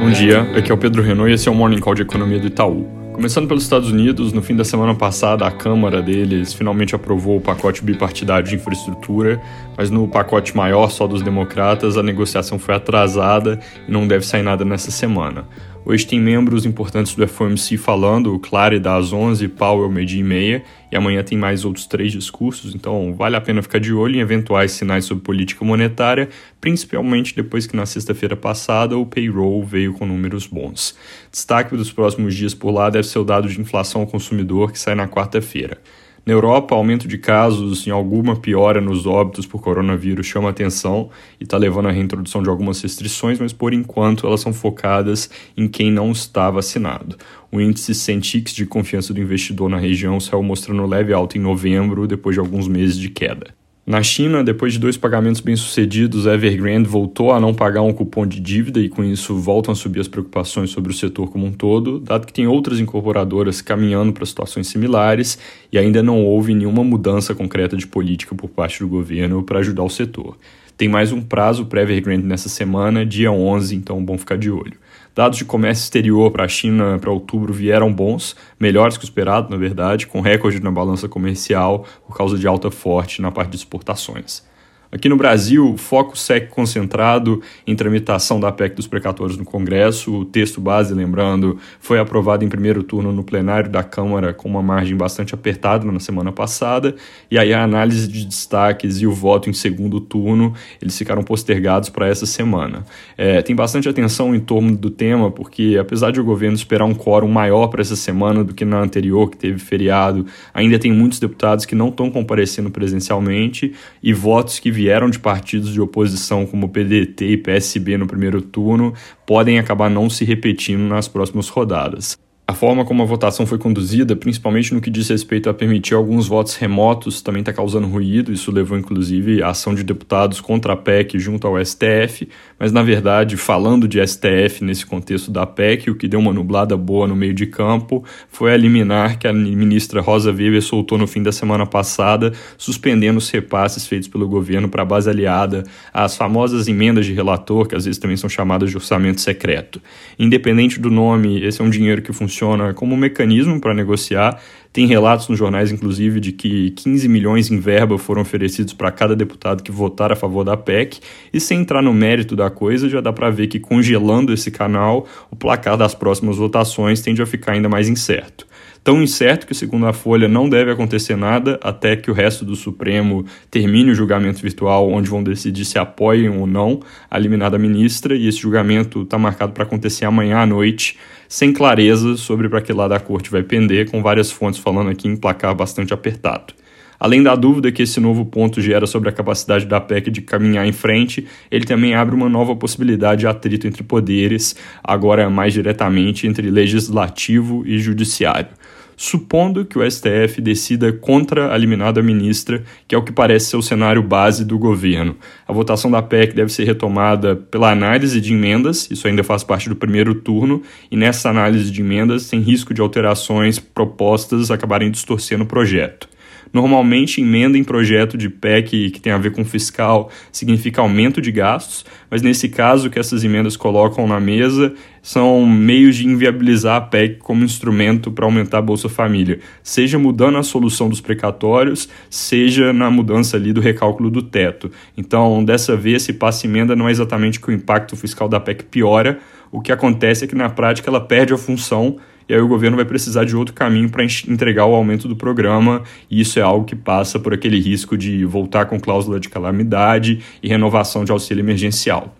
Bom dia, aqui é o Pedro Renault e esse é o Morning Call de Economia do Itaú. Começando pelos Estados Unidos, no fim da semana passada, a Câmara deles finalmente aprovou o pacote bipartidário de infraestrutura, mas no pacote maior, só dos democratas, a negociação foi atrasada e não deve sair nada nessa semana. Hoje tem membros importantes do FOMC falando, o Clare das 11, Powell meio-dia e meia, e amanhã tem mais outros três discursos, então vale a pena ficar de olho em eventuais sinais sobre política monetária, principalmente depois que na sexta-feira passada o payroll veio com números bons. Destaque dos próximos dias por lá deve ser o dado de inflação ao consumidor que sai na quarta-feira. Na Europa, aumento de casos e alguma piora nos óbitos por coronavírus chama atenção e está levando à reintrodução de algumas restrições, mas por enquanto elas são focadas em quem não está vacinado. O índice Centix de confiança do investidor na região saiu mostrando leve alta em novembro, depois de alguns meses de queda. Na China, depois de dois pagamentos bem-sucedidos, a Evergrande voltou a não pagar um cupom de dívida e com isso voltam a subir as preocupações sobre o setor como um todo, dado que tem outras incorporadoras caminhando para situações similares e ainda não houve nenhuma mudança concreta de política por parte do governo para ajudar o setor. Tem mais um prazo para Evergrande nessa semana, dia 11, então bom ficar de olho. Dados de comércio exterior para a China para outubro vieram bons, melhores que o esperado, na verdade, com recorde na balança comercial por causa de alta forte na parte de exportações. Aqui no Brasil, foco segue concentrado em tramitação da PEC dos precatórios no Congresso. O texto base, lembrando, foi aprovado em primeiro turno no plenário da Câmara com uma margem bastante apertada na semana passada. E aí a análise de destaques e o voto em segundo turno, eles ficaram postergados para essa semana. É, tem bastante atenção em torno do tema, porque apesar de o governo esperar um quórum maior para essa semana do que na anterior, que teve feriado, ainda tem muitos deputados que não estão comparecendo presencialmente e votos que vieram de partidos de oposição como PDT e PSB no primeiro turno podem acabar não se repetindo nas próximas rodadas. A forma como a votação foi conduzida, principalmente no que diz respeito a permitir alguns votos remotos, também está causando ruído. Isso levou, inclusive, a ação de deputados contra a PEC junto ao STF. Mas, na verdade, falando de STF nesse contexto da PEC, o que deu uma nublada boa no meio de campo foi a liminar que a ministra Rosa Weber soltou no fim da semana passada, suspendendo os repasses feitos pelo governo para a base aliada, as famosas emendas de relator, que às vezes também são chamadas de orçamento secreto. Independente do nome, esse é um dinheiro que funciona funciona como mecanismo para negociar. Tem relatos nos jornais, inclusive, de que 15 milhões em verba foram oferecidos para cada deputado que votar a favor da PEC. E sem entrar no mérito da coisa, já dá para ver que congelando esse canal, o placar das próximas votações tende a ficar ainda mais incerto tão incerto que, segundo a Folha, não deve acontecer nada até que o resto do Supremo termine o julgamento virtual, onde vão decidir se apoiam ou não a eliminada ministra, e esse julgamento está marcado para acontecer amanhã à noite, sem clareza sobre para que lado a corte vai pender, com várias fontes falando aqui em placar bastante apertado. Além da dúvida que esse novo ponto gera sobre a capacidade da PEC de caminhar em frente, ele também abre uma nova possibilidade de atrito entre poderes, agora mais diretamente entre legislativo e judiciário supondo que o STF decida contra a eliminada ministra, que é o que parece ser o cenário base do governo. A votação da PEC deve ser retomada pela análise de emendas, isso ainda faz parte do primeiro turno, e nessa análise de emendas tem risco de alterações propostas acabarem distorcendo o projeto. Normalmente, emenda em projeto de PEC que tem a ver com fiscal significa aumento de gastos, mas nesse caso, que essas emendas colocam na mesa são meios de inviabilizar a PEC como instrumento para aumentar a Bolsa Família, seja mudando a solução dos precatórios, seja na mudança ali do recálculo do teto. Então, dessa vez, esse passe emenda não é exatamente que o impacto fiscal da PEC piora, o que acontece é que na prática ela perde a função e aí o governo vai precisar de outro caminho para entregar o aumento do programa, e isso é algo que passa por aquele risco de voltar com cláusula de calamidade e renovação de auxílio emergencial.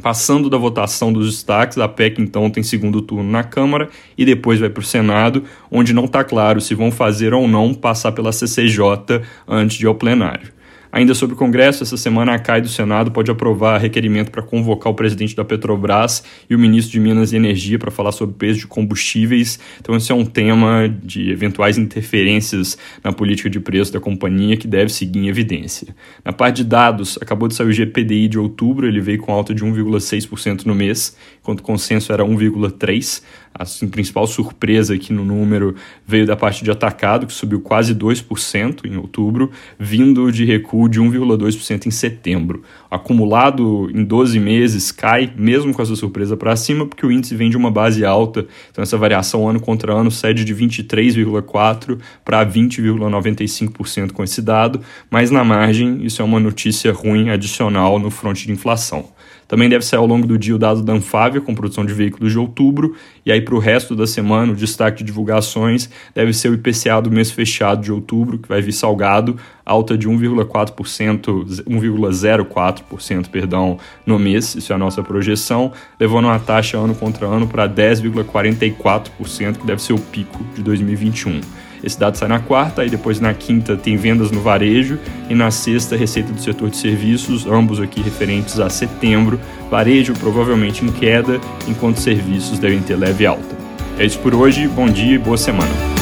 Passando da votação dos destaques, a PEC então tem segundo turno na Câmara e depois vai para o Senado, onde não está claro se vão fazer ou não passar pela CCJ antes de ir ao plenário. Ainda sobre o Congresso, essa semana a CAI do Senado pode aprovar requerimento para convocar o presidente da Petrobras e o ministro de Minas e Energia para falar sobre peso de combustíveis. Então, esse é um tema de eventuais interferências na política de preço da companhia que deve seguir em evidência. Na parte de dados, acabou de sair o GPDI de outubro, ele veio com alta de 1,6% no mês, enquanto o consenso era 1,3%. A principal surpresa aqui no número veio da parte de atacado, que subiu quase 2% em outubro, vindo de recuo de 1,2% em setembro. Acumulado em 12 meses cai, mesmo com essa surpresa para cima, porque o índice vem de uma base alta, então essa variação ano contra ano cede de 23,4% para 20,95% com esse dado, mas na margem isso é uma notícia ruim adicional no fronte de inflação. Também deve sair ao longo do dia o dado da Anfávia com produção de veículos de outubro, e aí para o resto da semana o destaque de divulgações deve ser o IPCA do mês fechado de outubro, que vai vir salgado, alta de 1,4%, 1,04%, perdão, no mês, isso é a nossa projeção, levando uma taxa ano contra ano para 10,44%, que deve ser o pico de 2021. Esse dado sai na quarta, e depois na quinta tem vendas no varejo e na sexta receita do setor de serviços, ambos aqui referentes a setembro. Varejo provavelmente em queda, enquanto serviços devem ter leve alta. É isso por hoje, bom dia e boa semana.